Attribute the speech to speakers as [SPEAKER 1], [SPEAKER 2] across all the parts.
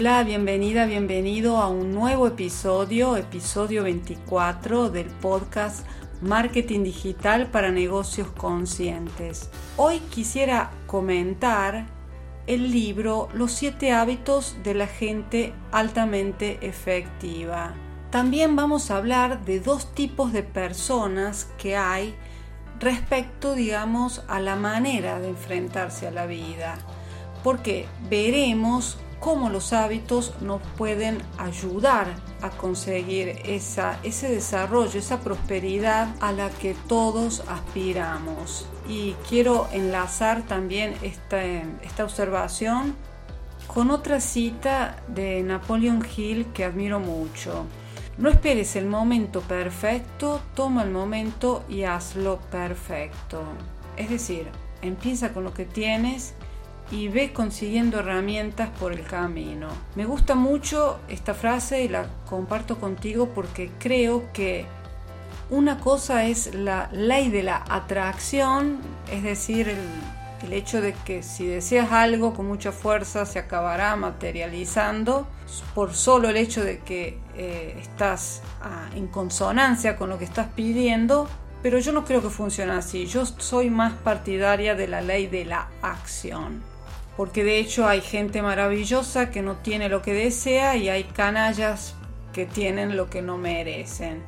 [SPEAKER 1] Hola, bienvenida, bienvenido a un nuevo episodio, episodio 24 del podcast Marketing Digital para Negocios Conscientes. Hoy quisiera comentar el libro Los siete hábitos de la gente altamente efectiva. También vamos a hablar de dos tipos de personas que hay respecto, digamos, a la manera de enfrentarse a la vida. Porque veremos cómo los hábitos nos pueden ayudar a conseguir ese desarrollo, esa prosperidad a la que todos aspiramos. Y quiero enlazar también esta, esta observación con otra cita de Napoleon Hill que admiro mucho. No esperes el momento perfecto, toma el momento y hazlo perfecto. Es decir, empieza con lo que tienes y ve consiguiendo herramientas por el camino. Me gusta mucho esta frase y la comparto contigo porque creo que una cosa es la ley de la atracción, es decir, el, hecho de que si deseas algo con mucha fuerza se acabará materializando por solo el hecho de que eh, estás ah, en consonancia con lo que estás pidiendo, pero yo no creo que funcione así. Yo soy más partidaria de la ley de la acción porque de hecho hay gente maravillosa que no tiene lo que desea y hay canallas que tienen lo que no merecen.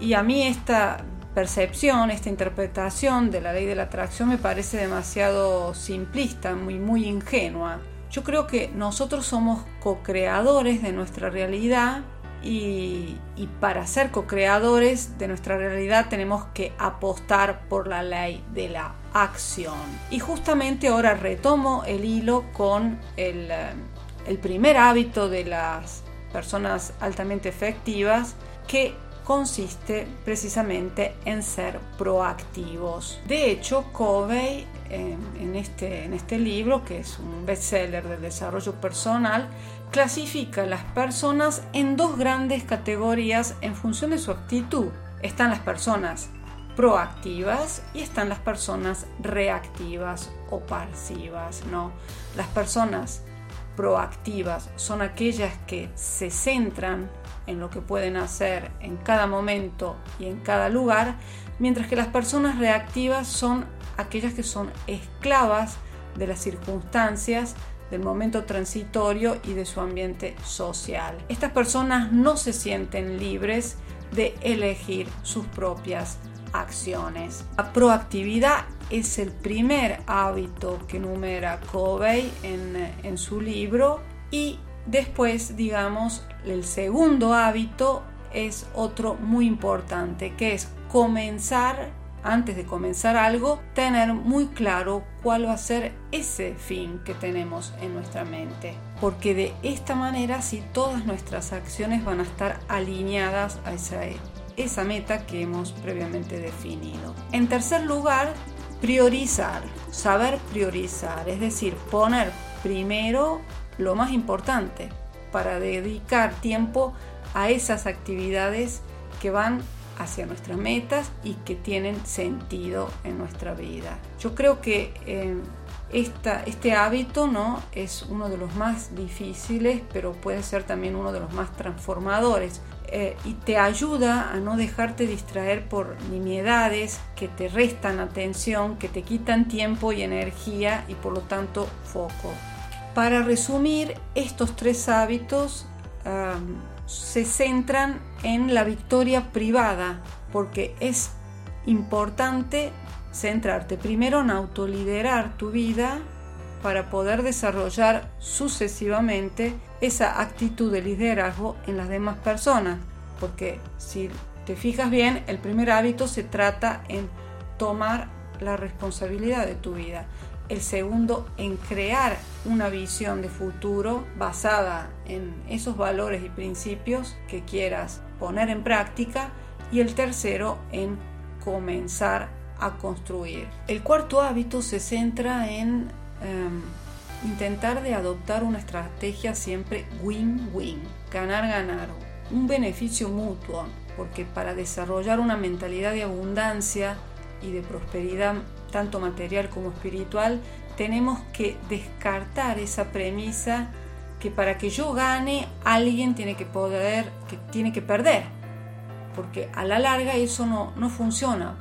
[SPEAKER 1] Y a mí esta percepción, esta interpretación de la ley de la atracción me parece demasiado simplista, muy, muy ingenua. Yo creo que nosotros somos co-creadores de nuestra realidad y, para ser co-creadores de nuestra realidad tenemos que apostar por la ley de la acción. Y justamente ahora retomo el hilo con el, eh, el primer hábito de las personas altamente efectivas que consiste precisamente en ser proactivos. De hecho, Covey en, este, en este libro, que es un bestseller de desarrollo personal, clasifica a las personas en dos grandes categorías en función de su actitud. Están las personas proactivas y están las personas reactivas o pasivas, ¿no? Las personas proactivas son aquellas que se centran en lo que pueden hacer en cada momento y en cada lugar, mientras que las personas reactivas son aquellas que son esclavas de las circunstancias del momento transitorio y de su ambiente social. Estas personas no se sienten libres de elegir sus propias acciones. La proactividad es el primer hábito que numera Covey en, en su libro y después, digamos, el segundo hábito es otro muy importante, que es comenzar antes de comenzar algo, tener muy claro cuál va a ser ese fin que tenemos en nuestra mente. Porque de esta manera si todas nuestras acciones van a estar alineadas a esa, esa meta que hemos previamente definido. En tercer lugar, priorizar, saber priorizar, es decir, poner primero lo más importante para dedicar tiempo a esas actividades que van hacia nuestras metas y que tienen sentido en nuestra vida. Yo creo que eh, este hábito ¿no? es uno de los más difíciles, pero puede ser también uno de los más transformadores. Eh, y te ayuda a no dejarte distraer por nimiedades que te restan atención, que te quitan tiempo y energía y por lo tanto foco. Para resumir, estos tres hábitos se centran en la victoria privada, porque es importante centrarte primero en autoliderar tu vida para poder desarrollar sucesivamente esa actitud de liderazgo en las demás personas. Porque si te fijas bien, el primer hábito se trata en tomar la responsabilidad de tu vida. El segundo en crear una visión de futuro basada en esos valores y principios que quieras poner en práctica y el tercero en comenzar a construir. El cuarto hábito se centra en em, intentar de adoptar una estrategia siempre win-win, ganar-ganar, un beneficio mutuo, porque para desarrollar una mentalidad de abundancia y de prosperidad tanto material como espiritual, tenemos que descartar esa premisa que para que yo gane alguien tiene que poder, que tiene que perder, porque a la larga eso no, no funciona,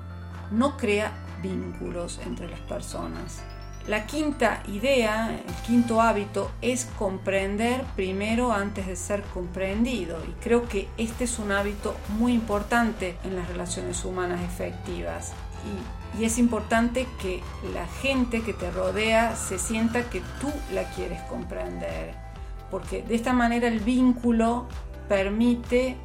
[SPEAKER 1] no crea vínculos entre las personas. La quinta idea, el quinto hábito es comprender primero antes de ser comprendido. Y creo que este es un hábito muy importante en las relaciones humanas efectivas y, es importante que la gente que te rodea se sienta que tú la quieres comprender porque de esta manera el vínculo permite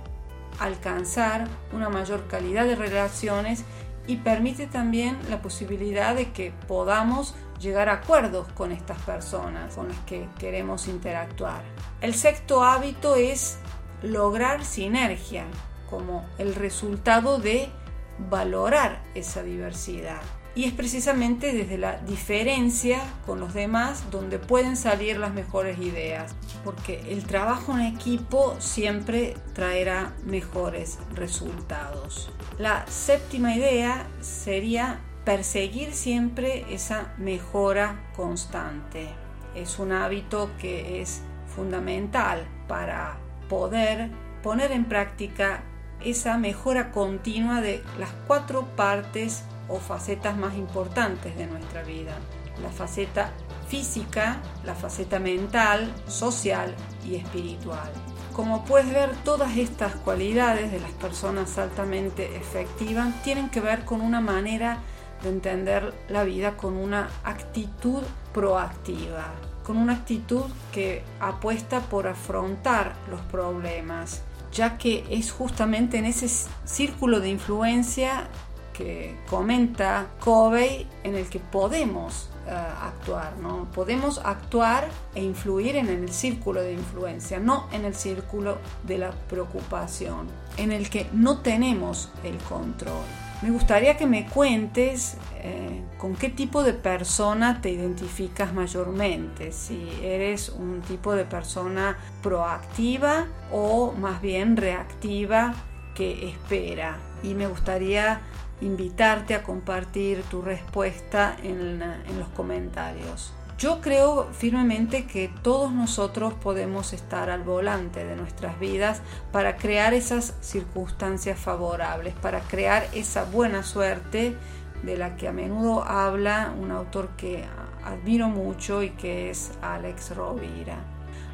[SPEAKER 1] alcanzar una mayor calidad de relaciones y permite también la posibilidad de que podamos llegar a acuerdos con estas personas con las que queremos interactuar. El sexto hábito es lograr sinergia como el resultado de valorar esa diversidad. Y es precisamente desde la diferencia con los demás donde pueden salir las mejores ideas, porque el trabajo en equipo siempre traerá mejores resultados. La séptima idea sería perseguir siempre esa mejora constante. Es un hábito que es fundamental para poder poner en práctica esa mejora continua de las cuatro partes o facetas más importantes de nuestra vida. La faceta física, la faceta mental, social y espiritual. Como puedes ver, todas estas cualidades de las personas altamente efectivas tienen que ver con una manera de entender la vida con una actitud proactiva, con una actitud que apuesta por afrontar los problemas, ya que es justamente en ese círculo de influencia que comenta Covey en el que podemos eh, actuar, ¿no? Podemos actuar e influir en el círculo de influencia, no en el círculo de la preocupación, en el que no tenemos el control. Me gustaría que me cuentes eh, con qué tipo de persona te identificas mayormente, si eres un tipo de persona proactiva o más bien reactiva que espera. Y me gustaría invitarte a compartir tu respuesta en, en los comentarios. Yo creo firmemente que todos nosotros podemos estar al volante de nuestras vidas para crear esas circunstancias favorables, para crear esa buena suerte de la que a menudo habla un autor que admiro mucho y que es Alex Rovira.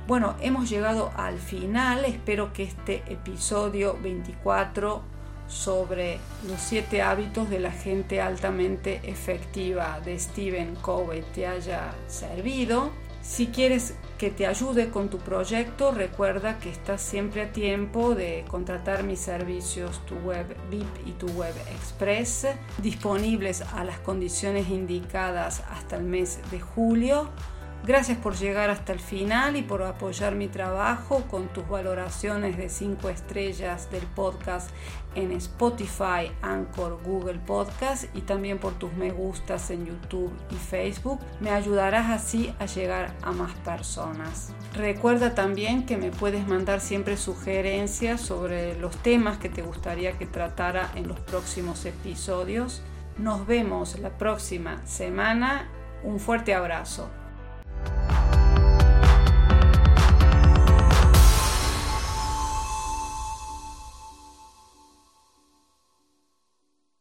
[SPEAKER 1] Bueno, hemos llegado al final, espero que este episodio 24 sobre los siete hábitos de la gente altamente efectiva de Stephen Covey te haya servido. Si quieres que te ayude con tu proyecto, recuerda que estás siempre a tiempo de contratar mis servicios, tu web VIP y tu web express, disponibles a las condiciones indicadas hasta el mes de julio. Gracias por llegar hasta el final y por apoyar mi trabajo con tus valoraciones de 5 estrellas del podcast en Spotify, Anchor, Google Podcast y también por tus me gustas en YouTube y Facebook. Me ayudarás así a llegar a más personas. Recuerda también que me puedes mandar siempre sugerencias sobre los temas que te gustaría que tratara en los próximos episodios. Nos vemos la próxima semana. Un fuerte abrazo.